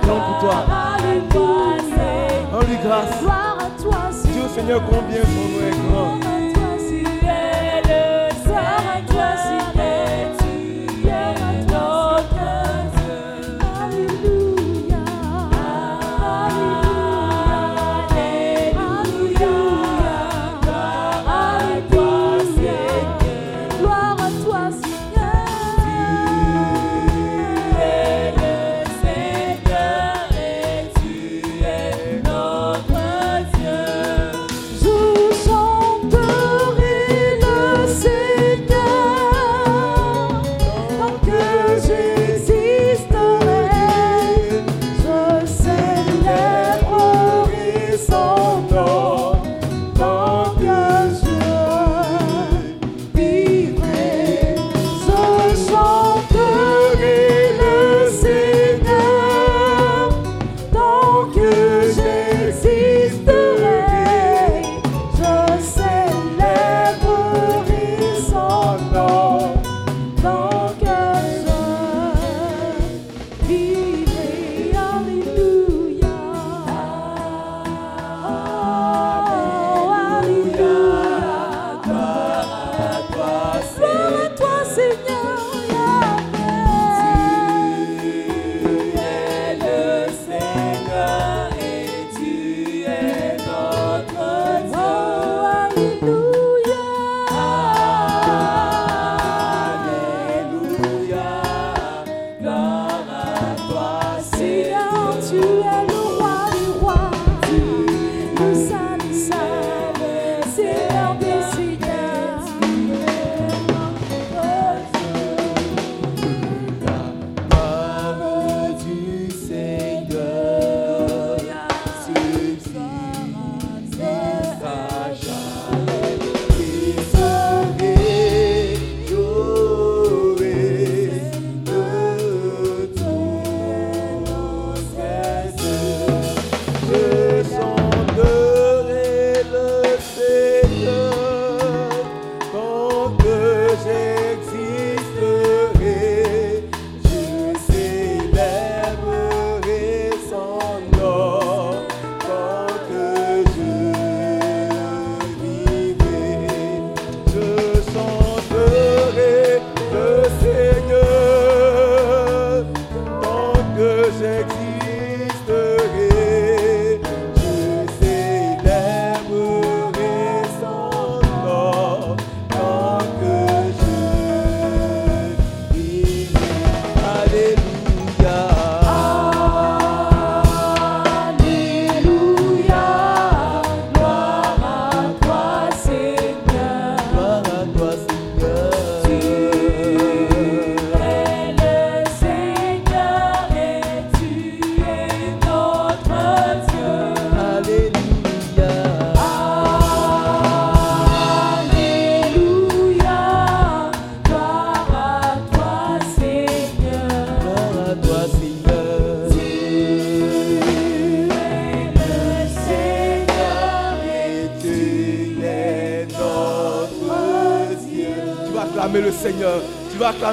grand pour toi. Rends-lui grâce. Dieu Seigneur, combien ton nom est grand.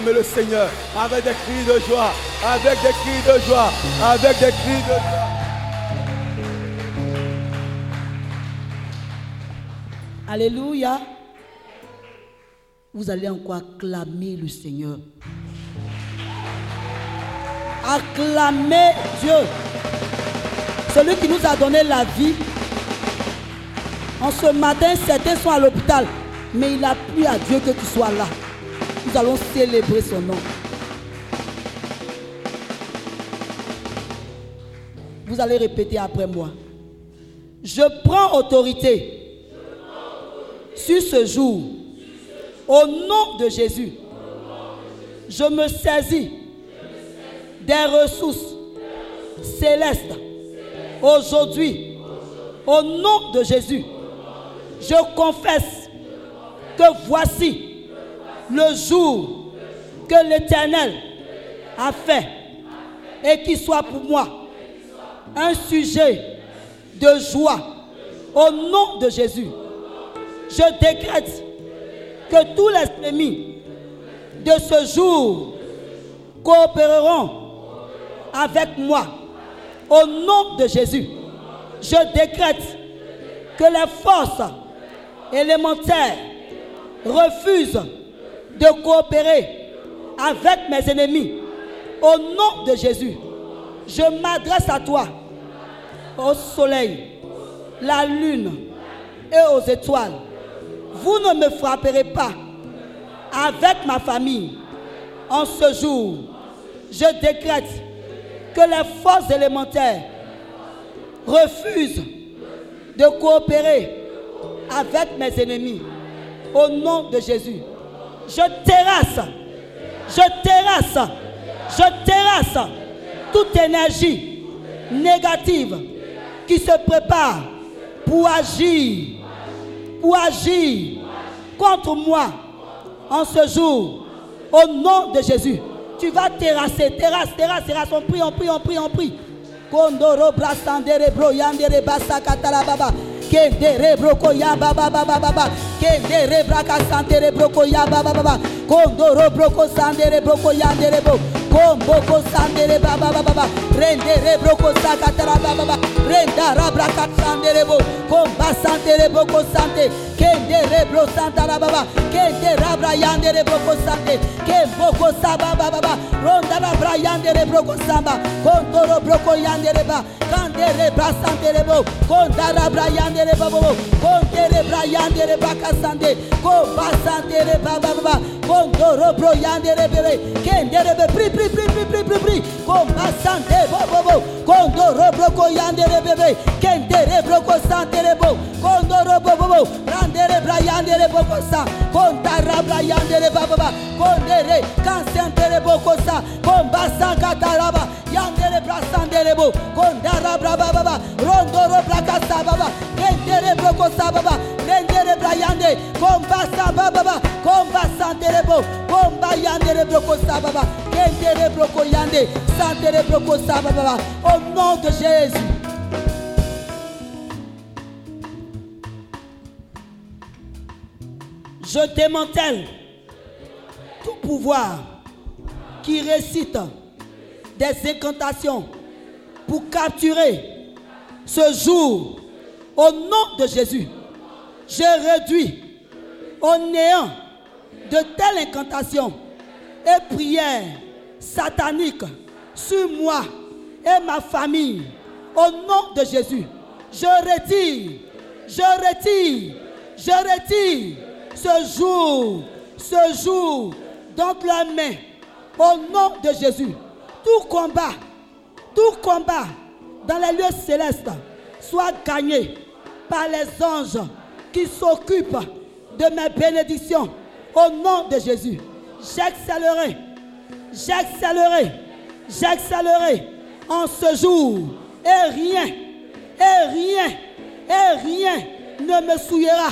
Le Seigneur avec des cris de joie, avec des cris de joie, avec des cris de joie. Alléluia. Vous allez encore acclamer le Seigneur. Acclamer Dieu. Celui qui nous a donné la vie. En ce matin, certains sont à l'hôpital. Mais il a plu à Dieu que tu sois là. Nous allons célébrer son nom. Vous allez répéter après moi. Je prends autorité sur ce jour. Au nom de Jésus, je me saisis des ressources célestes. Aujourd'hui, au nom de Jésus, je confesse que voici le jour que l'Éternel a fait et qui soit pour moi un sujet de joie au nom de Jésus. Je décrète que tous les ennemis de ce jour coopéreront avec moi au nom de Jésus. Je décrète que les forces élémentaires refusent de coopérer avec mes ennemis au nom de Jésus. Je m'adresse à toi, au soleil, la lune et aux étoiles. Vous ne me frapperez pas avec ma famille en ce jour. Je décrète que les forces élémentaires refusent de coopérer avec mes ennemis au nom de Jésus. Je terrasse, je terrasse, je terrasse toute énergie négative qui se prépare pour agir, pour agir contre moi en ce jour. Au nom de Jésus, tu vas terrasser, terrasse, terrasse, terrasse. On prie, on prie, on prie, on prie. Kondoro basa katala baba. Kendere broko ya baba baba baba. Kendere braka santere broko ya baba baba. Kondoro broko sandere broko yandere bro. Komboko sandere baba baba baba. Rendere broko sakatala baba baba. Renda rabraka sandere bo. Komba santere broko sante. Kendere bro santala baba. Kende rabra yandere broko sante. Kemboko saba baba baba. Ronda rabra yandere broko samba. Kondoro broko yandere ba. Kandere bra santere bo. Kondara bra yandere baba bo. Kondere bra yandere baka sande. Komba santere baba baba. Kondoro bro yandere bebe. Kendere be pri pri pri pri pri pri pri. Komba sante bo bo bo. Kondoro broko yandere bebe. Kendere broko santere bo. Kondoro bo bo bo. Randere bra yandere boko sa. Kondara bra yandere baba baba. Kondere kansentere boko sa. Komba sankataraba. Yandere bra sandere bo. Kondara bra baba baba. Rondoro bra kasa baba. Kendere broko sa baba. Rendere bra yande. Komba sa baba baba. Komba santere Au nom de Jésus. Je démantèle tout pouvoir qui récite des incantations pour capturer ce jour au nom de Jésus. Je réduis au néant de telles incantations et prières sataniques sur moi et ma famille au nom de Jésus. Je retire, je retire, je retire ce jour, ce jour dans la main au nom de Jésus. Tout combat, tout combat dans les lieux célestes soit gagné par les anges qui s'occupent de mes bénédictions au nom de Jésus. J'excellerai, j'excellerai, j'excellerai en ce jour et rien, et rien, et rien ne me souillera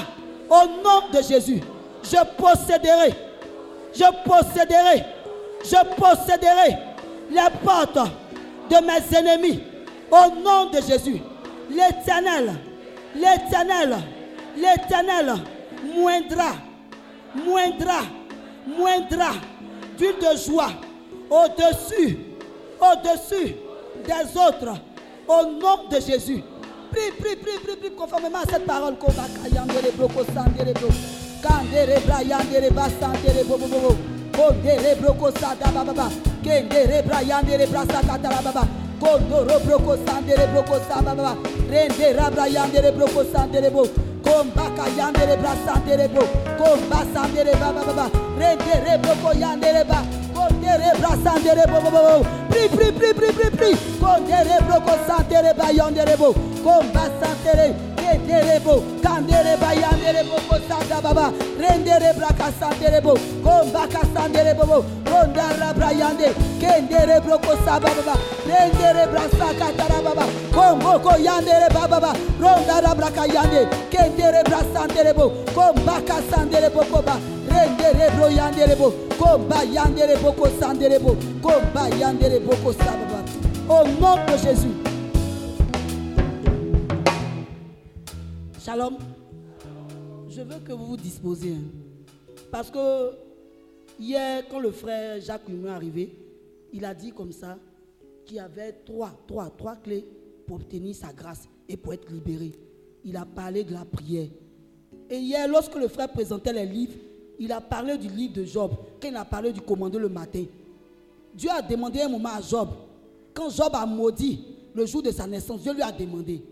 au nom de Jésus. Je posséderai, je posséderai, je posséderai les portes de mes ennemis au nom de Jésus. L'éternel, l'éternel, l'éternel moindra, moindra, moindra d'huile de joie au-dessus, au-dessus des autres, au nom de Jésus. Prie, prie, prie, prie, prie, conformément à cette parole. Broko sa ba ba ba. Rende rabra yandere broko sandere bo. Kombaka yandere bra sandere bo. Komba sandere ba ba ba ba. Rende broko yandere ba. Kondere bra sandere bo bo bo bo. Prie, prie, prie, prie, prie, prie. Kondere broko sandere ba yandere bo. Komba sandere. Kendere bo. Kandere ba yandere bo ko sanda baba. Rendere bra kasandere bo. Komba kasandere bo bo. Kondara bra yande. Kendere broko sa ba baba. Rendere bra sakatara baba. Kombo ko yandere ba baba. Rondara bra kayande. Kendere bra sandere bo. Komba kasandere bo ko ba. Rendere bro yandere bo. Komba yandere bo ko sandere bo. Komba yandere bo ko sa baba. Au nom de Jésus. Shalom. Je veux que vous vous disposiez. hein. Parce que hier, quand le frère Jacques Lumon est arrivé, il a dit comme ça qu'il y avait trois, trois, trois clés pour obtenir sa grâce et pour être libéré. Il a parlé de la prière. Et hier, lorsque le frère présentait les livres, il a parlé du livre de Job, quand il a parlé du commandeur le matin. Dieu a demandé un moment à Job. Quand Job a maudit le jour de sa naissance, Dieu lui a demandé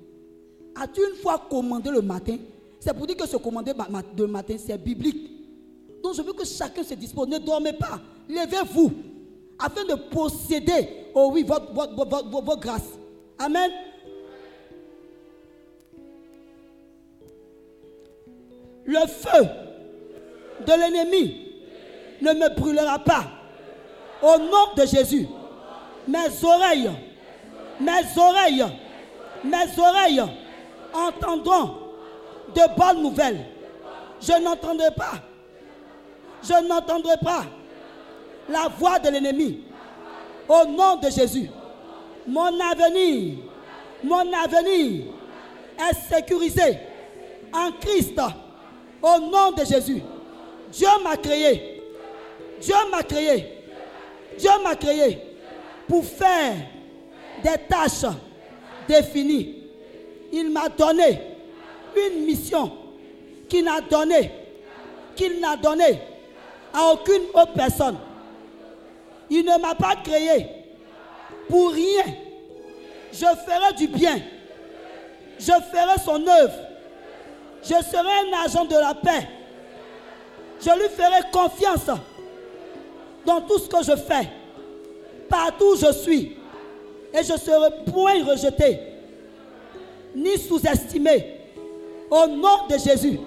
As-tu une fois commandé le matin? C'est pour dire que ce ma- de matin, c'est biblique. Donc je veux que chacun se dispose. Ne dormez pas. Levez-vous afin de posséder, oh oui, votre, votre, votre. Amen. Le feu de l'ennemi ne me brûlera pas. Au nom de Jésus, mes oreilles, mes oreilles, mes oreilles entendront de bonnes nouvelles. Je n'entendrai pas, je n'entendrai pas la voix de l'ennemi. Au nom de Jésus, mon avenir, mon avenir est sécurisé en Christ. Au nom de Jésus, Dieu m'a créé. Dieu m'a créé. Dieu m'a créé pour faire des tâches définies. Il m'a donné une mission qu'il n'a donné, qu'il n'a donné à aucune autre personne. Il ne m'a pas créé pour rien. Je ferai du bien. Je ferai son œuvre. Je serai un agent de la paix. Je lui ferai confiance dans tout ce que je fais. Partout où je suis. Et je serai point rejeté, ni sous-estimé. Au nom de Jésus,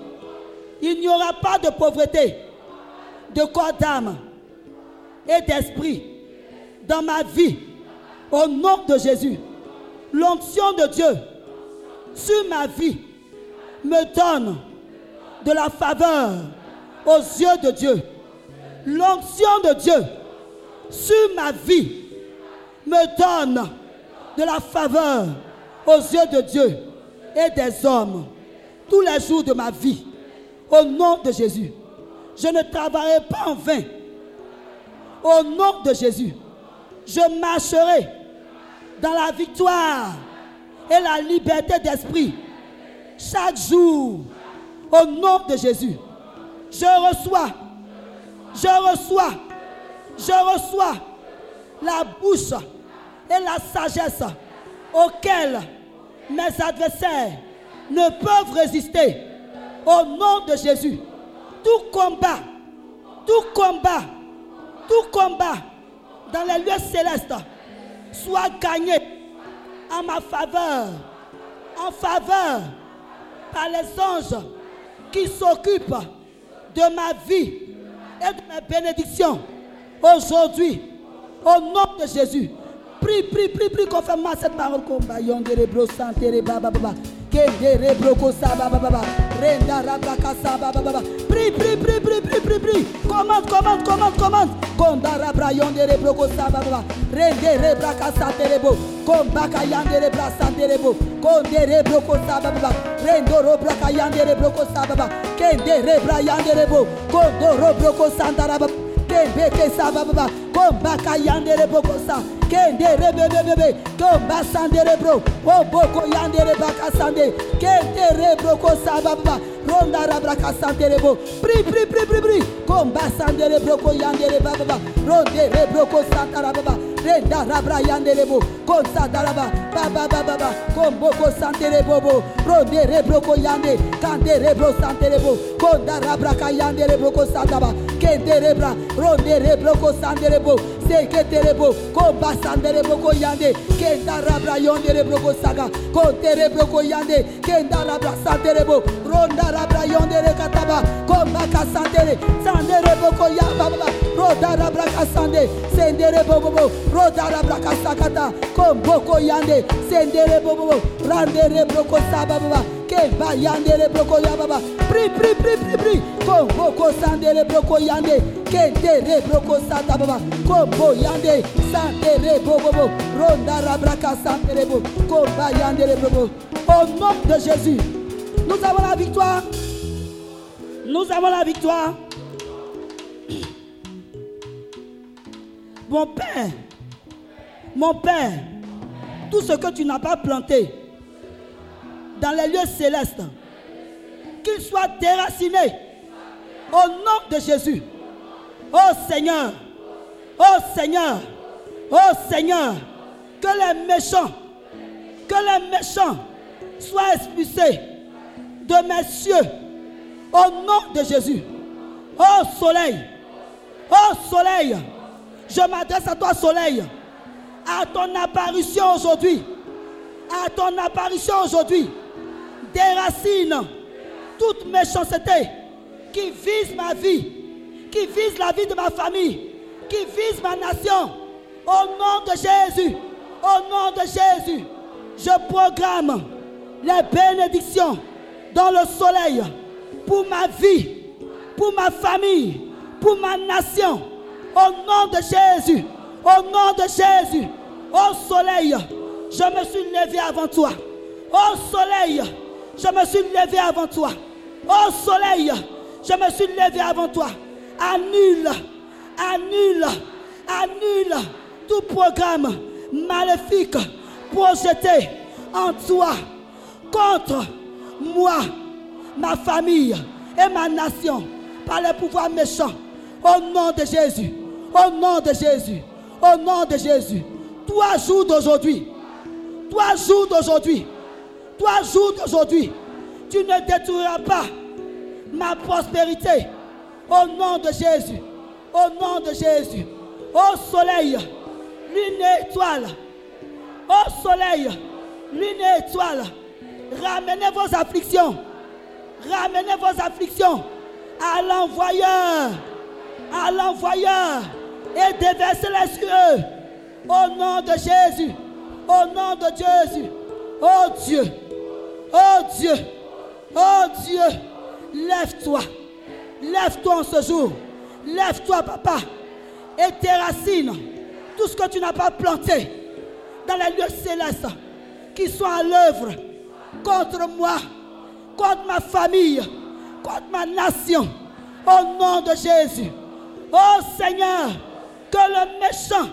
il n'y aura pas de pauvreté, de corps d'âme et d'esprit dans ma vie. Au nom de Jésus, l'onction de Dieu sur ma vie me donne de la faveur aux yeux de Dieu. L'onction de Dieu sur ma vie me donne de la faveur aux yeux de Dieu et des hommes tous les jours de ma vie. Au nom de Jésus, je ne travaillerai pas en vain. Au nom de Jésus, je marcherai dans la victoire et la liberté d'esprit chaque jour. Au nom de Jésus, je reçois, je reçois, je reçois la bouche et la sagesse auxquelles mes adversaires ne peuvent résister. Au nom de Jésus, tout combat, tout combat, tout combat dans les lieux célestes soit gagné en ma faveur, en faveur par les anges qui s'occupent de ma vie et de mes bénédictions aujourd'hui. Au nom de Jésus, prie, prie, prie, prie conformément à cette parole. Komba yondere bro santere baba baba. Kendere broko saba baba baba. Renda rabaka saba baba baba. Prie, prie, prie, prie, prie, prie, prie. Commande, commande, commande, commande. Konda rabra yondere broko saba baba. Rendere braka santere bo. Kombaka yandere bra santere bo. Kondere broko saba baba. Rendoro braka yandere broko saba baba. Kendere bra yandere bo. Kondoro broko sandara baba. kembe kesa baba komba kayandere bokosa kendere bebebebe komba sandere bro oboko yandere bakasande kendere brokosa baba ronda rabraka sandere bo pri pri pri pri pri. Komba sandere broko yandere baba ronde broko santara baba renda rabra yandere bo konsa daraba baba baba baba komboko santere bobo ronde rebroko yande. Kande rebro santere bo konda rabra kayandere broko sandaba kende rebra. Ronde rebroko sandere bo sekete rebo komba sandere broko yande kenda rabra yondere broko saga konte rebroko yande kenda rabra santere bo ronda rabra yondere kataba komba kasantere sandere broko yamba baba roda rabra kasande sendere bobo roda rabra kasakata komboko yande sendere bobo randere broko baba kemba yandere broko yababa pri pri pri pri pri. Komboko sandere broko yande. Kentere broko sata baba. Kombo yande sandere bobo ronda rabra kasandere bo. Komba yandere bobo au nom de Jésus nous avons la victoire. Nous avons la victoire. Mon père mon père tout ce que tu n'as pas planté dans les lieux célestes, qu'il soit déraciné. Au nom de Jésus. Oh Seigneur, oh Seigneur, oh Seigneur, que les méchants, que les méchants soient expulsés de mes cieux. Au nom de Jésus. Oh soleil, oh soleil, je m'adresse à toi soleil. À ton apparition aujourd'hui, à ton apparition aujourd'hui, déracine toute méchanceté qui vise ma vie, qui vise la vie de ma famille, qui vise ma nation. Au nom de Jésus, au nom de Jésus, je programme les bénédictions dans le soleil pour ma vie, pour ma famille, pour ma nation. Au nom de Jésus, au nom de Jésus, au soleil, je me suis levé avant toi. Au soleil, je me suis levé avant toi. Au soleil, je me suis levé avant toi. Annule, annule, annule tout programme maléfique projeté en toi contre moi, ma famille et ma nation par les pouvoirs méchants. Au nom de Jésus, au nom de Jésus, au nom de Jésus. Toi, jour d'aujourd'hui, toi, jour d'aujourd'hui, toi, jour d'aujourd'hui, tu ne détruiras pas ma prospérité. Au nom de Jésus, au nom de Jésus, au soleil, lune et étoile, au soleil, lune et étoile, ramenez vos afflictions, ramenez vos afflictions à l'envoyeur, à l'envoyeur et déversez-les sur. Au nom de Jésus, au nom de Jésus, oh Dieu, oh Dieu, oh Dieu, lève-toi, lève-toi en ce jour, lève-toi papa, et déracine tout ce que tu n'as pas planté dans les lieux célestes qui sont à l'œuvre contre moi, contre ma famille, contre ma nation, au nom de Jésus. Oh Seigneur, que le méchant,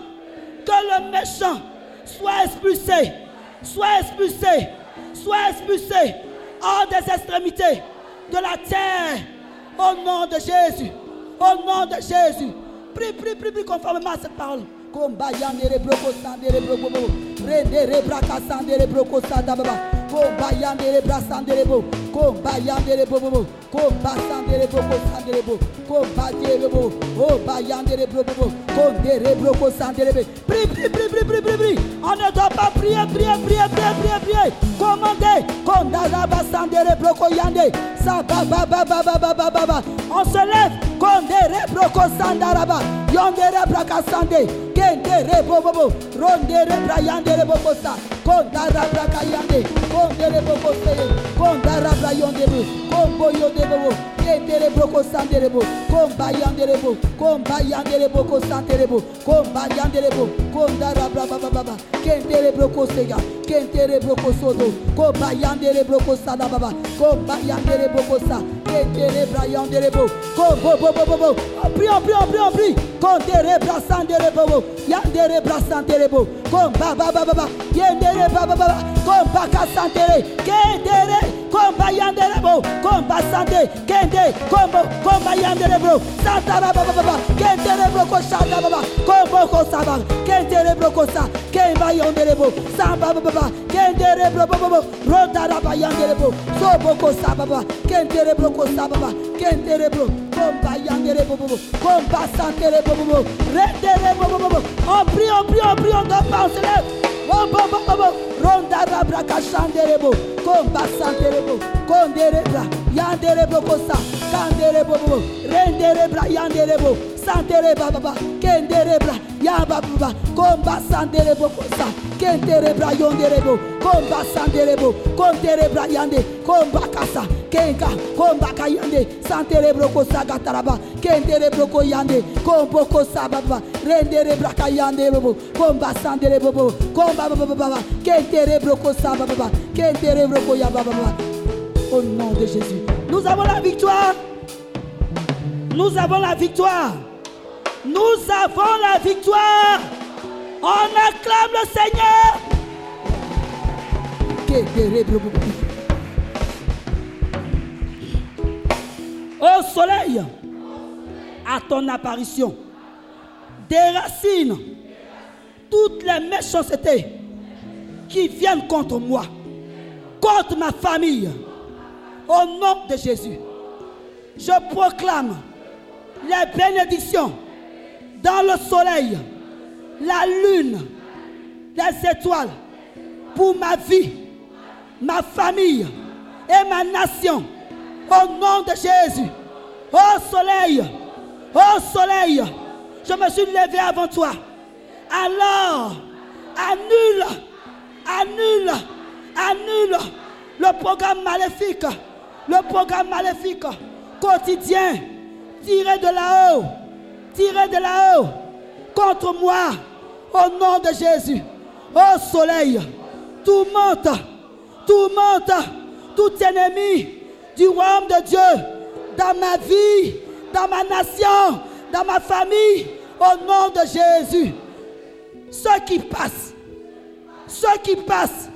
que le méchant soit expulsé, soit expulsé, soit expulsé hors des extrémités de la terre, au nom de Jésus, au nom de Jésus. Prie, prie, prie, prie conformément à cette parole. Komba yandere broko sandere. Rendere braka sandere broko sadababa. On ne doit pas prier, prier, prier, prier, prier, prier. Commandez. Konda raba sandere broko yande. Sababa ba ba ba ba ba ba ba. On se lève. Kondere broko sandaraba. Yondere braka sande. Kendere bobobo. Rondere brayandere bobosa. Kondara braka yande. Kondere bobosa. Kondara brayonde bo. Kombo yonde bobo. Kende Kendere broko sanderebo. Komba yanderebo. Komba yanderebo ko sanderebo. Komba yanderebo. Kondara braba baba baba. Kendere broko sega. Kendere broko sodo. Komba yandere broko sada baba. Komba yandere broko sa. Kendere bra yanderebo. Kombo bo bo bo bo. On prie, on prie, on prie, on prie. Kondere bra sanderebo. bo. Yandere bra sanderebo. Komba baba baba. Yendere baba baba. Komba ka santere. Kendere. Komba yanderebo. Komba sante. Kende. Kombo. Komba yanderebo. Santa baba baba. Kendere broko sada baba. Kombo ko saba. Kendere broko sa. Kemba yanderebo. Samba baba baba. Kendere broko baba. Roda raba yanderebo. Sobo ko saba baba. Kendere broko saba baba. Kendere bro. Komba yanderebo bobo. Komba. On prie, on prie, on prie, on doit pas, rombobo obo rondarabrakashanderebo kombasanterebo konderebra Yanderebo kosa. Kanderebo. Renderebra yanderebo. Santere baba. Kenderebra. Yaba baba. Komba sanderebo kosa. Kenderebra yonderebo. Komba sanderebo. Konderebra yande. Komba kasa. Kenka. Komba kayande. Santerebro kosa gataraba. Kenderebro koyande. Kombo kosa baba. Renderebra kayande bobo. Komba sanderebo. Komba baba baba. Kenderebro kosa baba. Kenderebro koyaba baba. Au nom de Jésus. Nous avons la victoire. Nous avons la victoire. Nous avons la victoire. On acclame le Seigneur. Au soleil, à ton apparition, déracine toutes les méchancetés qui viennent contre moi, contre ma famille. Au nom de Jésus, je proclame les bénédictions dans le soleil, la lune, les étoiles pour ma vie, ma famille et ma nation. Au nom de Jésus, au soleil, au soleil, je me suis levé avant toi. Alors, annule, annule, annule le programme maléfique, le programme maléfique quotidien tiré de là-haut, tiré de là-haut contre moi au nom de Jésus. Au soleil, tout monte, tout monte, tout ennemi du royaume de Dieu dans ma vie, dans ma nation, dans ma famille, au nom de Jésus. Ceux qui passent, ceux qui passent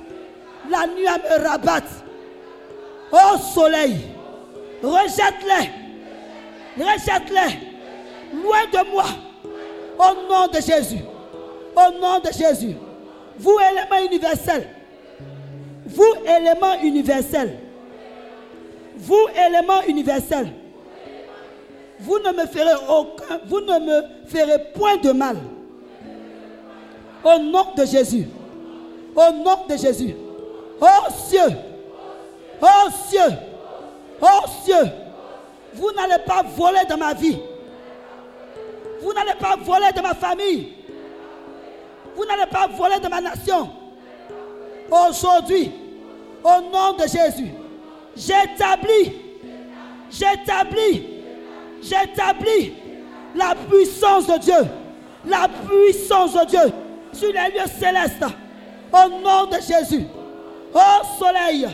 la nuit me rabattre au soleil, rejette-les, rejette-les, loin de moi, au nom de Jésus, au nom de Jésus. Vous, élément universel, vous, élément universel, vous, élément universel, vous ne me ferez aucun, vous ne me ferez point de mal. Au nom de Jésus. Au nom de Jésus. Oh cieux. Oh cieux. Oh cieux. Vous n'allez pas voler dans ma vie. Vous n'allez pas voler de ma famille. Vous n'allez pas voler de ma nation. Aujourd'hui, au nom de Jésus, j'établis, j'établis, j'établis la puissance de Dieu, la puissance de Dieu sur les lieux célestes. Au nom de Jésus, au soleil,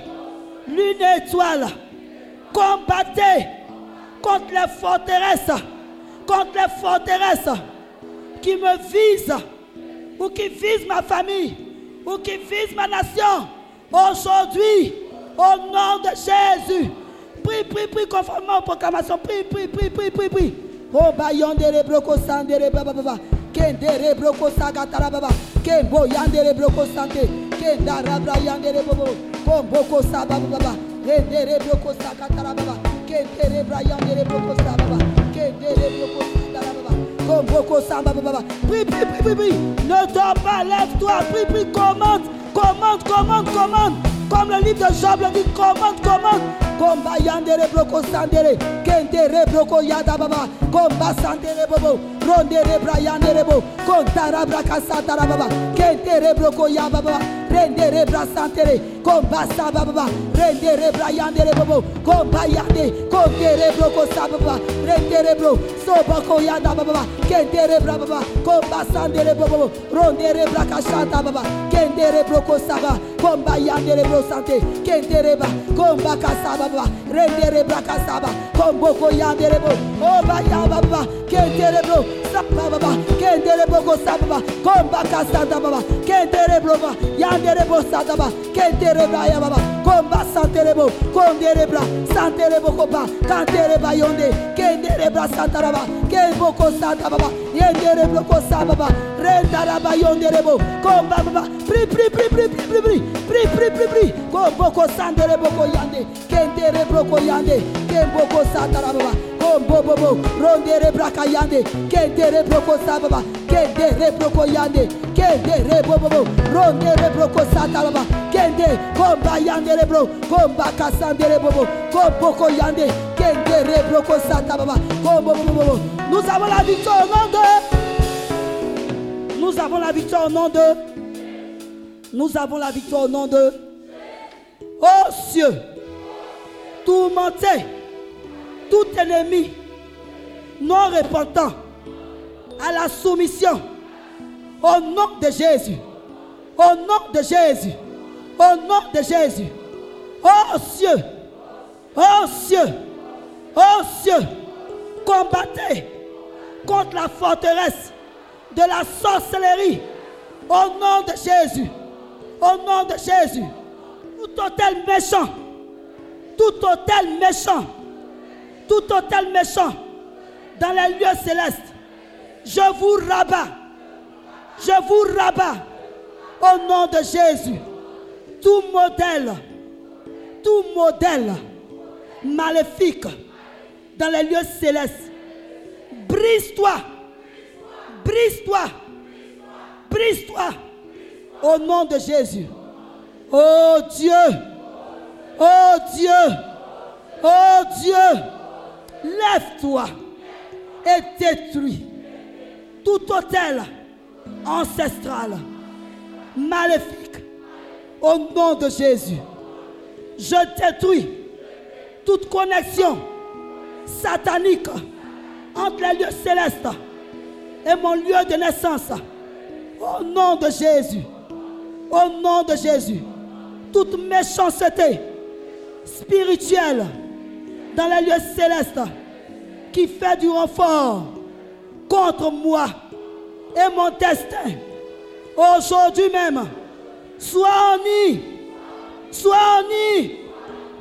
lune étoile, combattez contre les forteresses, contre les forteresses qui me visent ou qui visent ma famille ou qui visent ma nation. Aujourd'hui, au nom de Jésus, prie, prie, prie conformément aux proclamations. Prie, prie, prie, prie, prie, prie. Oh, ba yondere broko sandere baba baba. Kendere broko sagatara baba. Kembo yandere broko sante. Kendara bra yandere bobo. Komboko saba baba. Rendere sagatara baba. Kendere bra yandere broko saba baba. Sandara baba. Komboko samba baba. Ne dors pas, lève-toi. Prie, prie, commande. Commande, commande, commande. Comme le livre de Job le dit, commande, commande. Komba yandere broko sandere. Kendere broko yada baba. Komba sandere bobo. Rondere bra yandere bo. Kontara braka satara baba. Kendere broko ya baba. rendere brasantere kombasa baba rendere brayandere bobo kombayande kongere broko sababa rendere bro sobako yanda baba kendere bra baba kombasandere bobo. Rondere brakashanta baba kendere broko saba kombayandere bro sante. Kendere ba kombaka sababa rendere brakasaba komboko yandere bo. Obaya baba kendere bro sababa kendere boko sababa kombaka santa baba kendere bro yandere bo sada baba, kendere bra ya baba, comba santere bo, kondere bra, santere bo kopa, kantere ba yonde, kendere bra santa baba, kembo ko santa baba, yendere bro ko saba baba, rendara ba yondere bo, comba baba, pri pri pri pri pri pri pri pri pri pri pri, kombo ko sandere bo ko yande, kendere bro ko yande, kembo ko santa baba, kombo bo bo, rondere nous avons la victoire au nom de nous avons la victoire au nom de nous avons la victoire au nom de. Oh cieux, tourmenté, tout ennemi non repentant à la soumission au nom de Jésus. Au nom de Jésus. Au nom de Jésus. Oh cieux, oh cieux, oh cieux, combattez contre la forteresse de la sorcellerie. Au nom de Jésus. Au nom de Jésus. Tout hôtel méchant. Tout hôtel méchant. Tout hôtel méchant. Dans les lieux célestes. Je vous rabats. Je vous rabats. Au nom de Jésus. Tout modèle. Tout modèle maléfique dans les lieux célestes. Brise-toi. Brise-toi. Brise-toi. Au nom de Jésus. Oh Dieu. Oh Dieu. Oh Dieu. Lève-toi et détruis tout hôtel ancestral maléfique. Au nom de Jésus. Je détruis toute connexion satanique entre les lieux célestes et mon lieu de naissance. Au nom de Jésus. Au nom de Jésus. Toute méchanceté spirituelle dans les lieux célestes qui fait du renfort contre moi et mon destin. Aujourd'hui même, sois uni, sois uni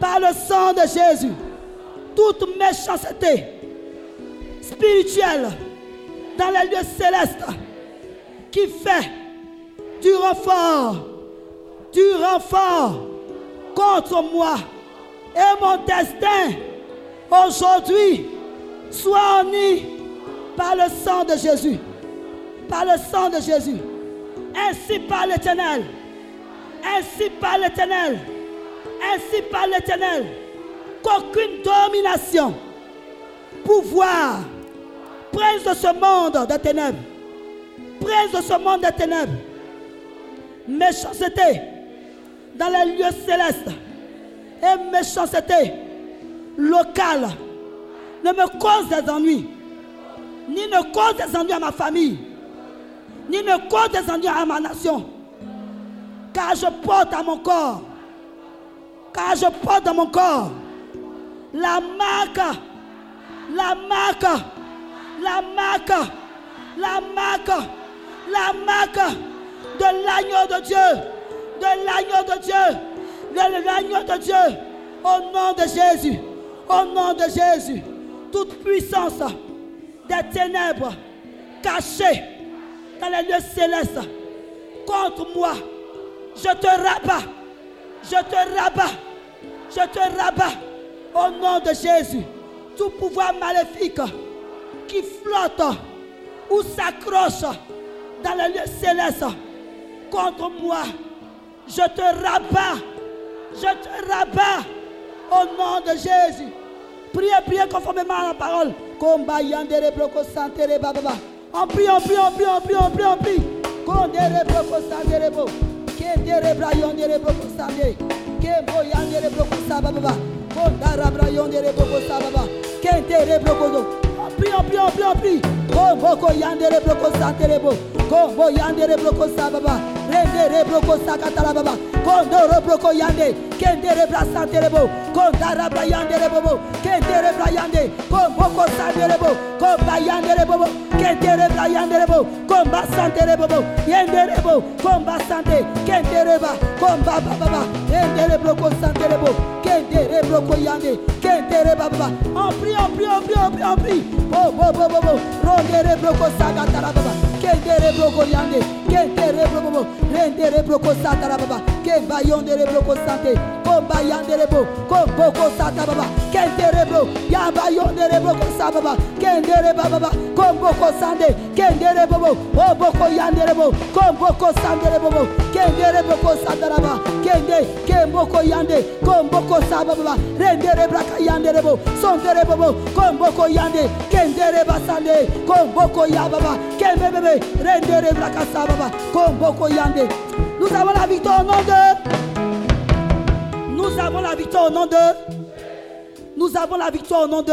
par le sang de Jésus. Toute méchanceté spirituelle dans les lieux célestes qui fait du renfort, du renfort contre moi et mon destin. Aujourd'hui, sois uni par le sang de Jésus. Par le sang de Jésus. Ainsi par l'éternel. Ainsi par l'éternel. Ainsi par l'éternel. Qu'aucune domination, pouvoir, prince de ce monde des ténèbres, prince de ce monde des ténèbres, méchanceté dans les lieux célestes et méchanceté locale ne me cause des ennuis, ni ne cause des ennuis à ma famille, ni ne cause des ennuis à ma nation, car je porte à mon corps, car je porte dans mon corps la marque, la marque, la marque, la marque, la marque de l'agneau de Dieu, de l'agneau de Dieu, de l'agneau de Dieu, au nom de Jésus, au nom de Jésus, toute puissance des ténèbres cachées dans les lieux célestes contre moi, je te rabats, je te rabats, je te rabats au nom de Jésus. Tout pouvoir maléfique qui flotte ou s'accroche dans les lieux célestes contre moi, je te rabats, je te rabats au nom de Jésus. Priez, priez conformément à la parole. Combat yandere broko santere bababa. On prie, on prie, on prie, on prie, on prie, on prie. Kondere broko santere bo. Kendere brayondere broko sande. Kembo yandere broko sababa. Kondara brayondere broko sababa. Kendere broko do. On prie, on prie, on prie, on prie. Komboko yandere broko santerebo. Kombo yandere broko sababa. Rendere broko sakatala baba. Kondoro broko yande. Kendere bra santerebo. Kondara brayandere bobo. Kendere brayande. Komboko santerebo. Komba yandere bobo. Kendere brayandere bobo. Komba santere bobo. Yendere bo. Komba sante. Kendere ba. Komba baba. Rendere broko santerebo. Kendere broko yande. Kendere baba. On prie, on prie, on prie, on prie, on prie. Bo bo bo bo bo. Rondere broko sakatala baba. Kendere broko yande. Kendere broko. Rendere broko satara baba. Kemba yondere broko sante. Komba yandere bo. Komboko sata baba. Kendere bro. Yamba yondere broko sa baba. Kendere baba. Komboko sande. Kendere bobo. Oboko yandere bo. Komboko sandere bobo. Kendere broko satara baba. Kende. Kemboko yande. Komboko sa baba. Rendere braka yandere bo. Sondere bobo. Komboko yande. Kendere basande. Komboko ya baba. Kembe bebe. Rendere braka sa baba. Komboko yande. Nous avons la victoire au nom de. Nous avons la victoire au nom de. Nous avons la victoire au nom de.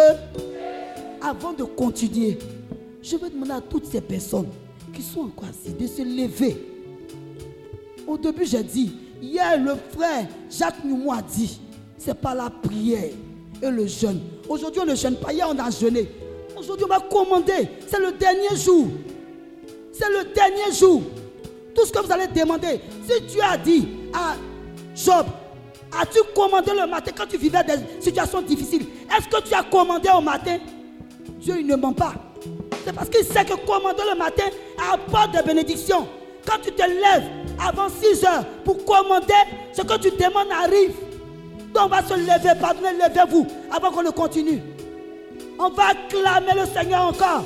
Avant de continuer, je vais demander à toutes ces personnes qui sont encore assises de se lever. Au début, j'ai dit, hier, le frère Jacques Noumou a dit, c'est pas la prière et le jeûne. Aujourd'hui, on ne jeûne pas. Hier, on a jeûné. Aujourd'hui, on va commander. C'est le dernier jour. C'est le dernier jour. Tout ce que vous allez demander, si tu as dit à Job, as-tu commandé le matin quand tu vivais des situations difficiles? Est-ce que tu as commandé au matin? Dieu, il ne ment pas. C'est parce qu'il sait que commander le matin apporte des bénédictions. Quand tu te lèves avant 6 heures pour commander, ce que tu demandes arrive. Donc on va se lever, pardonnez, levez-vous avant qu'on ne continue. On va acclamer le Seigneur encore.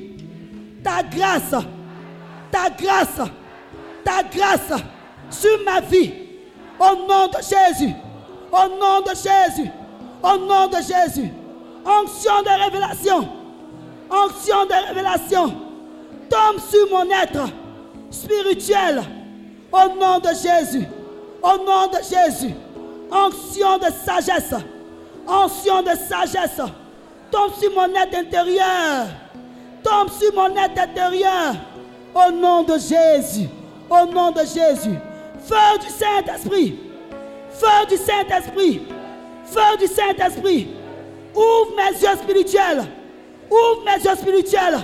ta grâce, ta grâce, ta grâce sur ma vie. Au nom de Jésus, au nom de Jésus, au nom de Jésus. Onction de révélation, onction de révélation. Tombe sur mon être spirituel. Au nom de Jésus, au nom de Jésus. Onction de sagesse, onction de sagesse. Tombe sur mon être intérieur tombe sur mon être intérieur. Au nom de Jésus. Au nom de Jésus. Feu du Saint-Esprit. Feu du Saint-Esprit. Feu du Saint-Esprit. Ouvre mes yeux spirituels. Ouvre mes yeux spirituels.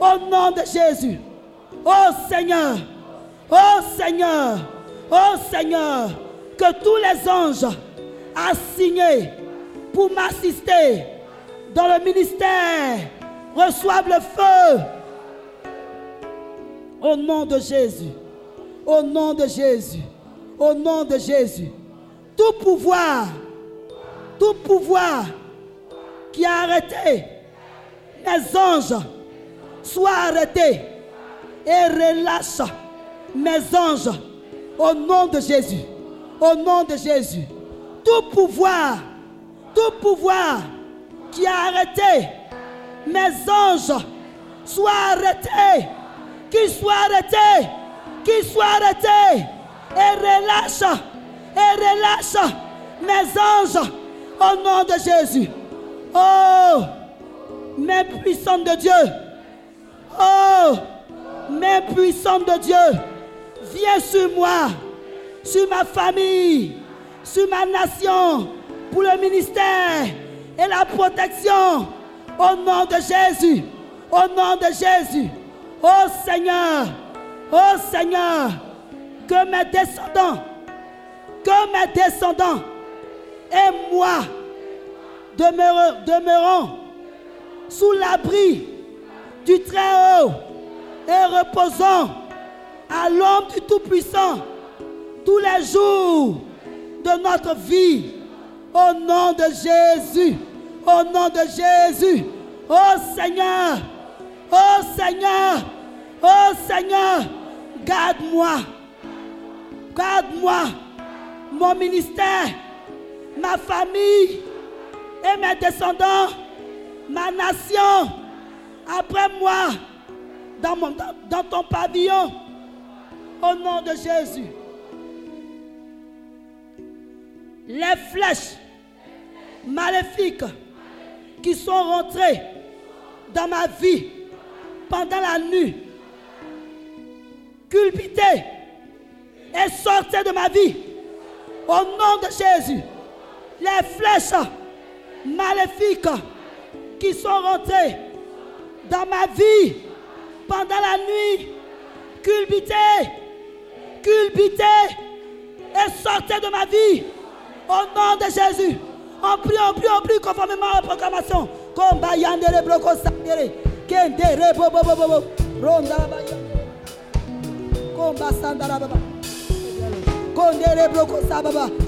Au nom de Jésus. Oh Seigneur. Oh Seigneur. Oh Seigneur. Que tous les anges assignés pour m'assister dans le ministère reçoivent le feu. Au nom de Jésus. Au nom de Jésus. Au nom de Jésus. Tout pouvoir, tout pouvoir qui a arrêté mes anges, soit arrêté et relâche mes anges. Au nom de Jésus. Au nom de Jésus. Tout pouvoir, tout pouvoir qui a arrêté mes anges soient arrêtés, qu'ils soient arrêtés, qu'ils soient arrêtés, et relâche, et relâche mes anges au nom de Jésus. Oh, mes puissants de Dieu, oh, mes puissants de Dieu, viens sur moi, sur ma famille, sur ma nation, pour le ministère et la protection au nom de Jésus. Au nom de Jésus. Oh Seigneur. Oh Seigneur. Que mes descendants. Que mes descendants. Et moi. Demeurons, demeurons sous l'abri du Très-Haut. Et reposons à l'homme du Tout-Puissant. tous les jours de notre vie. Au nom de Jésus. Au nom de Jésus. Oh Seigneur. Oh Seigneur. Oh Seigneur. Garde-moi. Garde-moi. Mon ministère. Ma famille. Et mes descendants. Ma nation. Après moi. Dans, dans ton pavillon. Au nom de Jésus. Les flèches maléfiques qui sont rentrées dans ma vie pendant la nuit, culpitées et sortez de ma vie au nom de Jésus. Les flèches maléfiques qui sont rentrées dans ma vie pendant la nuit, culpitées, culpitées et sortez de ma vie au nom de Jésus. On prie, on prie, on prie conformément à la proclamation. Combat yandere broko sandere. Kendere bo bo bo bo bo. Ronda ba. Combat sandara baba. Kondere broko sa baba.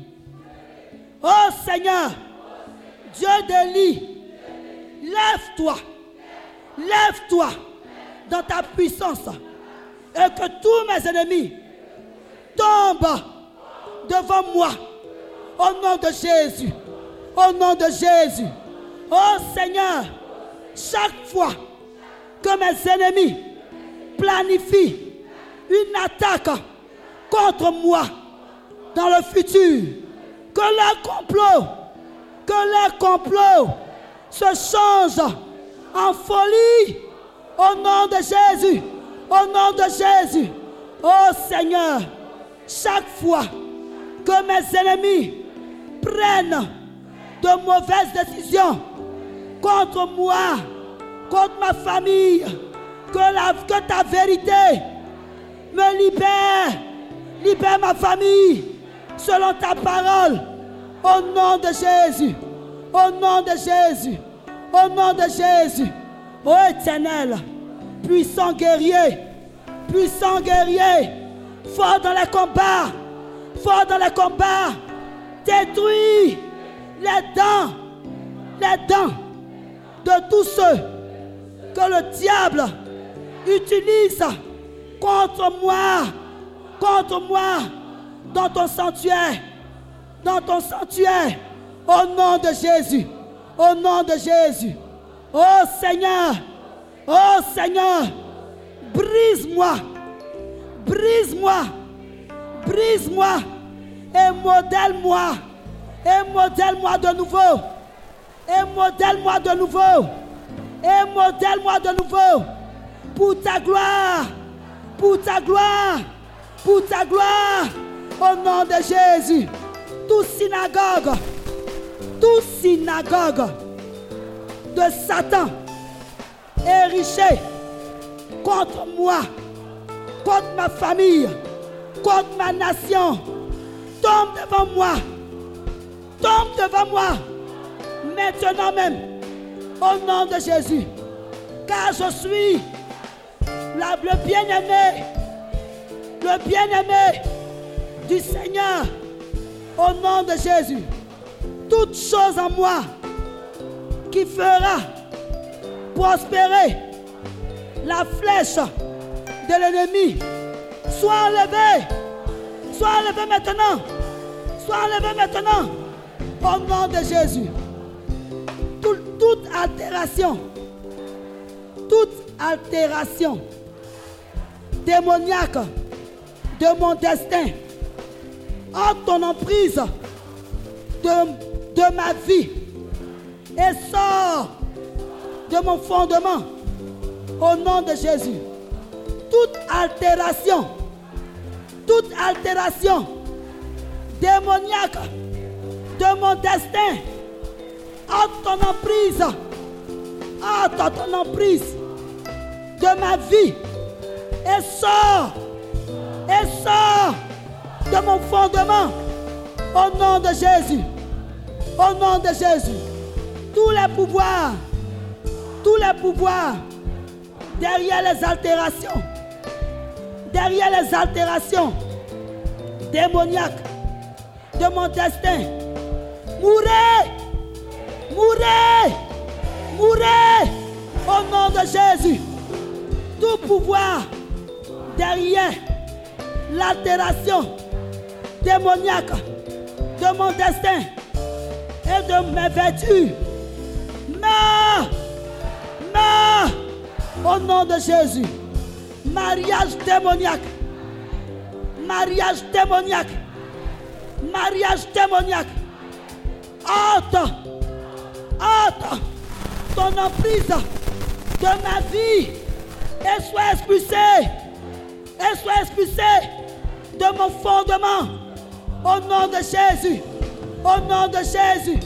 Oh Seigneur. Dieu délie. Lève-toi. Lève-toi dans ta puissance. Et que tous mes ennemis tombent devant moi. Au nom de Jésus. Au nom de Jésus. Oh Seigneur. Chaque fois que mes ennemis planifient une attaque contre moi dans le futur, que leur complot, que leur complot se change en folie au nom de Jésus, au nom de Jésus. Oh Seigneur, chaque fois que mes ennemis prennent de mauvaises décisions contre moi, contre ma famille, que, que ta vérité me libère, libère ma famille selon ta parole, au nom de Jésus, au nom de Jésus, au nom de Jésus, ô éternel, puissant guerrier, puissant guerrier, fort dans les combats, fort dans les combats, détruis les dents, les dents de tous ceux que le diable utilise contre moi, contre moi, dans ton sanctuaire, dans ton sanctuaire, au nom de Jésus, au nom de Jésus. Oh Seigneur, oh Seigneur, brise-moi, brise-moi, brise-moi et modèle-moi, et modèle-moi de nouveau, et modèle-moi de nouveau, et modèle-moi de nouveau, pour ta gloire, pour ta gloire, pour ta gloire, au nom de Jésus. Toute synagogue, toute synagogue de Satan érigée contre moi, contre ma famille, contre ma nation, tombe devant moi, tombe devant moi, maintenant même, au nom de Jésus, car je suis le bien-aimé, le bien-aimé du Seigneur, au nom de Jésus. Toute chose en moi qui fera prospérer la flèche de l'ennemi soit enlevée, soit enlevée maintenant, soit enlevée maintenant, au nom de Jésus. Tout- toute altération, toute altération démoniaque de mon destin, en ton emprise de, de ma vie et sors de mon fondement au nom de Jésus. Toute altération, toute altération démoniaque de mon destin, à ton emprise, à ton emprise de ma vie, et sors, et sors de mon fondement, au nom de Jésus, au nom de Jésus, tous les pouvoirs, tous les pouvoirs derrière les altérations, derrière les altérations démoniaques de mon destin. Mourez, mourez, mourez au nom de Jésus. Tout pouvoir derrière l'altération démoniaque de mon destin et de mes vertus. Meurs, meurs au nom de Jésus. Mariage démoniaque. Mariage démoniaque. Mariage démoniaque. Hâte. Hâte. Ton emprise de ma vie. Et sois expulsé. Et sois expulsé de mon fondement. Au nom de Jésus. Au nom de Jésus.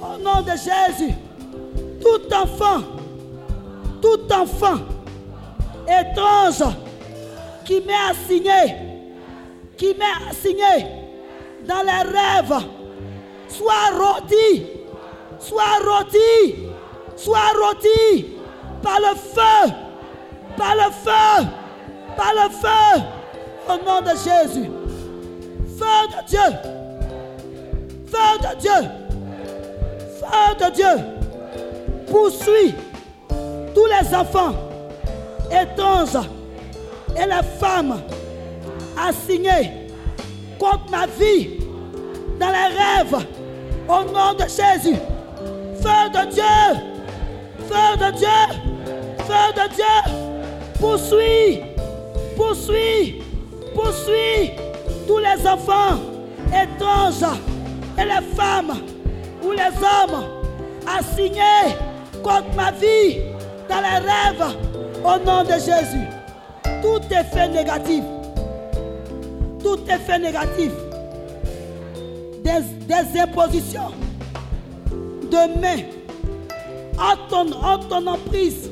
Au nom de Jésus. Tout enfant. Tout enfant étrange qui m'est assigné, qui m'est assigné dans les rêves, soit rôti, soit rôti, soit rôti par le feu, par le feu, par le feu, au nom de Jésus. Feu de Dieu, feu de Dieu, feu de Dieu, poursuit tous les enfants étranges et les femmes assignées contre ma vie dans les rêves au nom de Jésus. Feu de Dieu, feu de Dieu, feu de Dieu, poursuis, poursuis, poursuis tous les enfants étranges et les femmes ou les hommes assignés contre ma vie dans les rêves au nom de Jésus. Tout effet négatif, tout effet négatif des, des impositions de main à ton, en ton emprise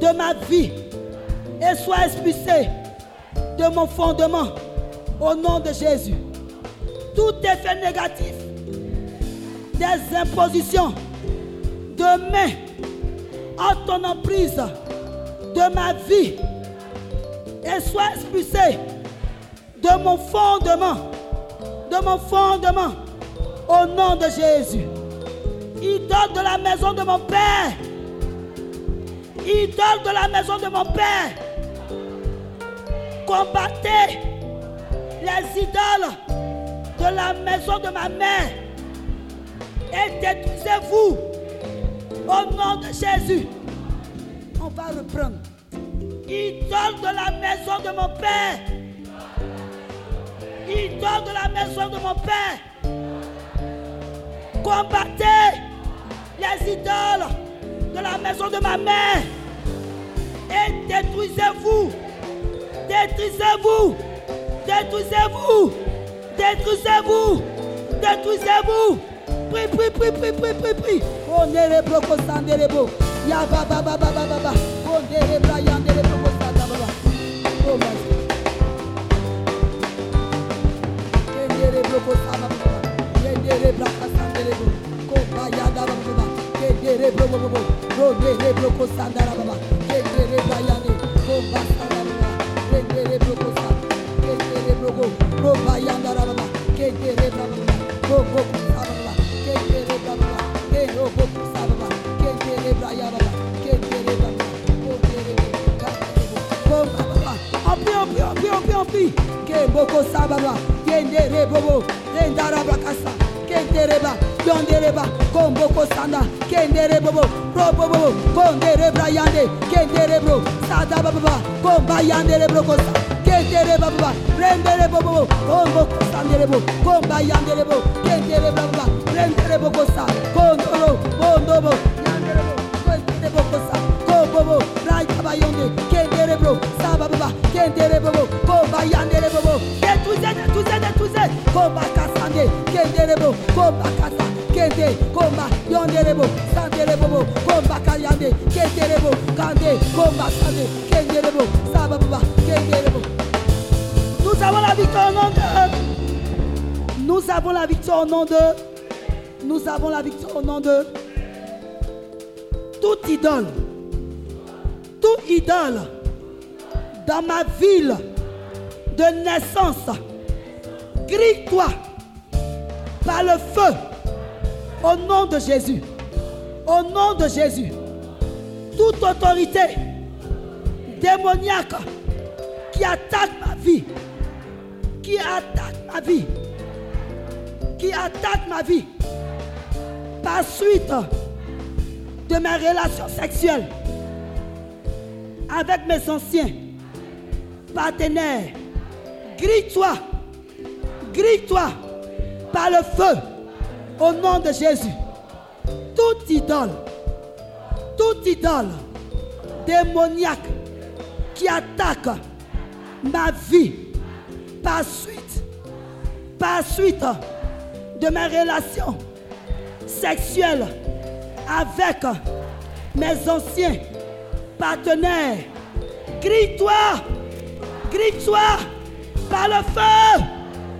de ma vie et sois expulsé de mon fondement au nom de Jésus. Tout effet négatif des impositions de main à ton emprise de ma vie et sois expulsé de mon fondement, de mon fondement, au nom de Jésus. Idole de la maison de mon Père, idole de la maison de mon Père, combattez les idoles de la maison de ma mère et détruisez-vous au nom de Jésus. On va reprendre. Idole de la maison de mon Père. Idole de la maison de mon Père. Combattez les idoles de la maison de ma mère. Et détruisez-vous. Détruisez-vous. Détruisez-vous. Détruisez-vous. Détruisez-vous. Prie, prie, prie, prie, prie, prie, prie. On est les blocos sanderebo. Ya ba ba ba ba ba ba ba. On est les bras yandere blocos sanderebo. Oh my Yendere blocos sanderebo. Yendere blocos sanderebo. Komba yanda ba ba ba. Yendere blocos bo bo. Yendere blocos sanderebo. Yendere bra yande. Komba sanderebo. Yendere blocos sanderebo. Yendere blocos. Komba yanda ba ba. Yendere bra ba ba. Kombo sanderebo. Yendere bra ba ba. Yendere blocos sanderebo. Yendere bra ya ba ba. Yendere bra ba. Komba ba ba. On prie, on prie, on prie, on prie, on prie. Kemboko sababa. Yendere bobo. Yendara brakasa. Kendereba. Yondereba. Komboko sanda. Kendere bobo. Robo bobo. Kondere bra yande. Kendere bro. Sada baba. Komba yandere brokosa. Kendere baba. Rendere bobo. Komboko sandere bo. Komba yandere bo. Kendere baba. Rendere bokosa. Kondoro. Bondobo. Yandere bo. Kendere bokosa. Kombobo. Raya bayonde. Kendere bro. Saba baba. Kendere bobo. Komba yandere bobo. Détruisez, détruisez, détruisez. komba kasande, kenderebo, komba kasa, kende, komba, yonderebo, sanderebo, komba kayande, kenderebo, kande, komba sande, kenderebo, sababa, kenderebo. Nous avons la victoire au nom de. Nous avons la victoire au nom de. Nous avons la victoire au nom de. Toute idole. Toute idole. Dans ma ville de naissance. Grille-toi par le feu. Au nom de Jésus. Au nom de Jésus. Toute autorité démoniaque qui attaque ma vie qui attaque ma vie, qui attaque ma vie? Par suite de mes relations sexuelles avec mes anciens partenaires. Grille-toi, grille-toi par le feu au nom de Jésus. Toute idole, toute idole démoniaque qui attaque ma vie par suite, par suite de mes relations sexuelles avec mes anciens partenaires. Grille-toi, grille-toi par le feu,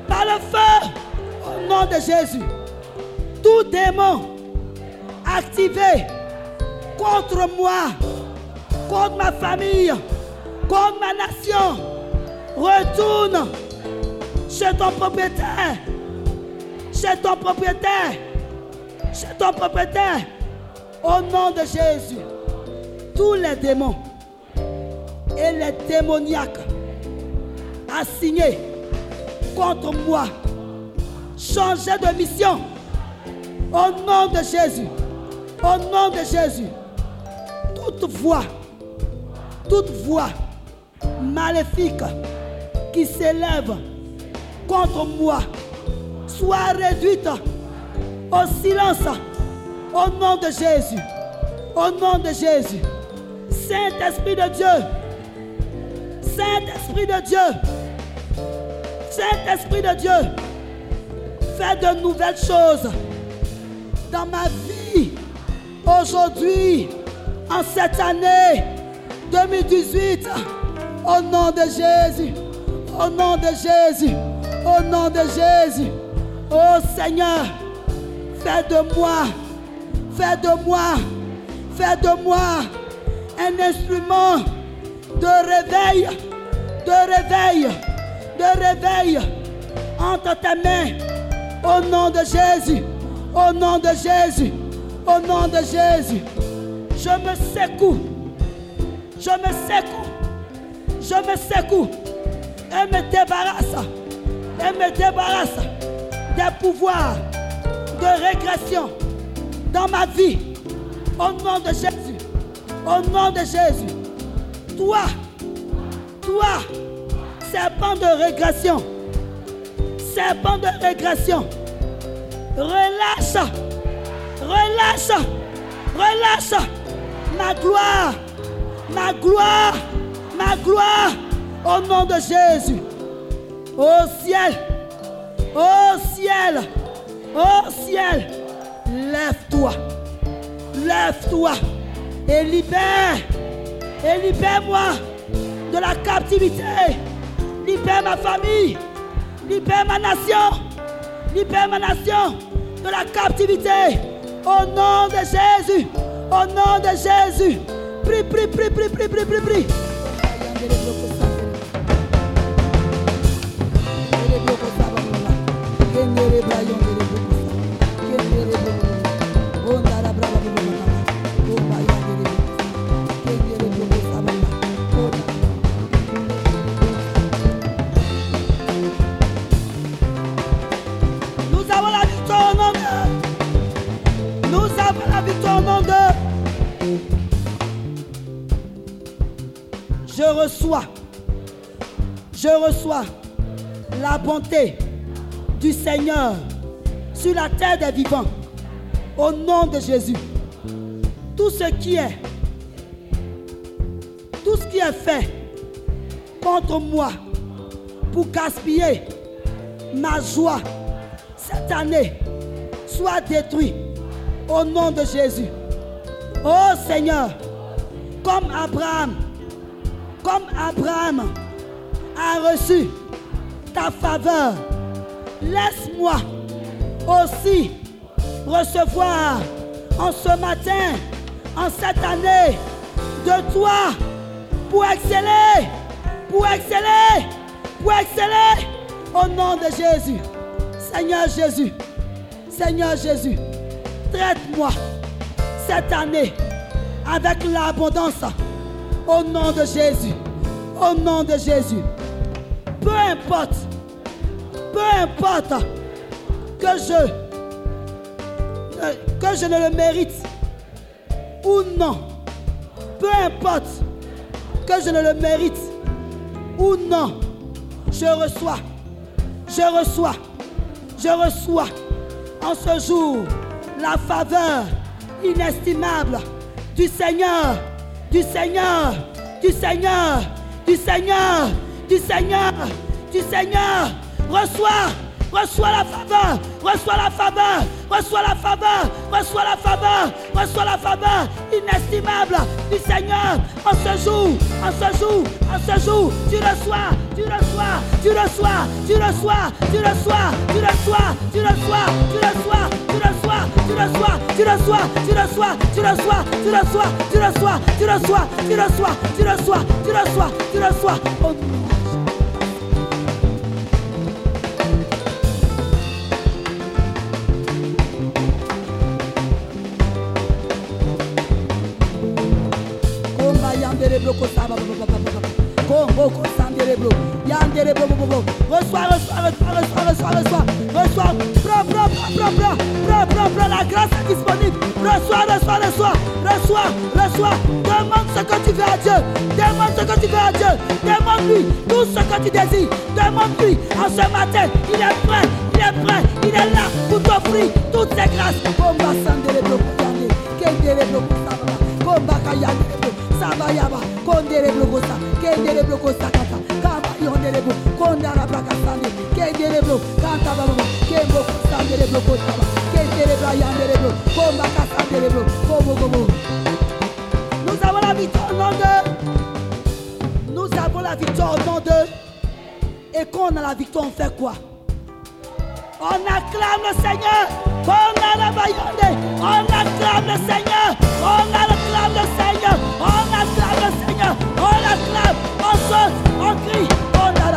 par le feu, au nom de Jésus. Tout démon activé contre moi, contre ma famille, contre ma nation, retourne chez ton propriétaire, chez ton propriétaire, chez ton propriétaire, au nom de Jésus. Tous les démons et les démoniaques assignés contre moi, changez de mission. Au nom de Jésus, au nom de Jésus, toute voix, toute voix maléfique qui s'élève contre moi soit réduite au silence au nom de Jésus. Au nom de Jésus. Saint-Esprit de Dieu. Saint-Esprit de Dieu. Saint-Esprit de Dieu. Fais de nouvelles choses dans ma vie. Aujourd'hui, en cette année 2018. Au nom de Jésus. Au nom de Jésus. Au nom de Jésus. Oh Seigneur, fais de moi, fais de moi, fais de moi un instrument de réveil, de réveil, de réveil entre tes mains. Au nom de Jésus, au nom de Jésus, au nom de Jésus. Je me secoue, je me secoue, je me secoue et me débarrasse, et me débarrasse des pouvoirs de régression dans ma vie. Au nom de Jésus. Au nom de Jésus. Toi, toi, serpent de régression, serpent de régression, relâche, relâche, relâche ma gloire, ma gloire, ma gloire, au nom de Jésus. Au ciel, au ciel, au ciel, lève-toi, lève-toi. Et libère, et libère-moi de la captivité. Libère ma famille, libère ma nation, libère ma nation de la captivité. Au nom de Jésus, au nom de Jésus. Prie, prie, prie, prie, prie, prie, prie, prie. Je reçois. Je reçois la bonté Seigneur sur la terre des vivants. Au nom de Jésus. Tout ce qui est. Tout ce qui est fait contre moi pour gaspiller ma joie cette année soit détruite au nom de Jésus. Oh Seigneur, comme Abraham, comme Abraham a reçu ta faveur, laisse-moi aussi recevoir en ce matin, en cette année, de toi pour exceller, pour exceller, pour exceller au nom de Jésus. Seigneur Jésus, Seigneur Jésus, traite-moi cette année avec l'abondance au nom de Jésus. Au nom de Jésus. Peu importe, peu importe que je, ne le mérite ou non, peu importe que je ne le mérite ou non, je reçois, je reçois, je reçois en ce jour la faveur inestimable du Seigneur, du Seigneur, du Seigneur, du Seigneur, du Seigneur, du Seigneur. Reçois, reçois la faveur, reçois la faveur, reçois la faveur, reçois la faveur, reçois la faveur inestimable du Seigneur en ce jour, en ce jour, en ce jour. Tu reçois, tu reçois, tu reçois, tu reçois, tu reçois, tu reçois, tu reçois, tu reçois, tu reçois, tu reçois, tu reçois, tu reçois, tu reçois, tu reçois, tu reçois, tu reçois, tu reçois, tu reçois, tu reçois, tu reçois. Au nom blo. Yandere blo blo blo. Reçois, reçois, reçois, reçois, reçois, reçois. Reçois. Prends, prends, prends, prends, prends. Prends, prends. La grâce est disponible. Reçois, reçois, reçois. Reçois, reçois. Demande ce que tu veux à Dieu. Demande ce que tu veux à Dieu. Demande-lui tout ce que tu désires. Demande-lui en ce matin. Il est prêt. Il est prêt. Il est là pour t'offrir toutes ces grâces. Komba sandere blo. Yandere. Kendere blo saba baba. Nous avons la victoire au nom de. Nous avons la victoire au nom de. Et quand on a la victoire, on fait quoi? On acclame le Seigneur. On acclame le Seigneur. On acclame le Seigneur. Acclame le Seigneur. On acclame. On saute. On crie. On a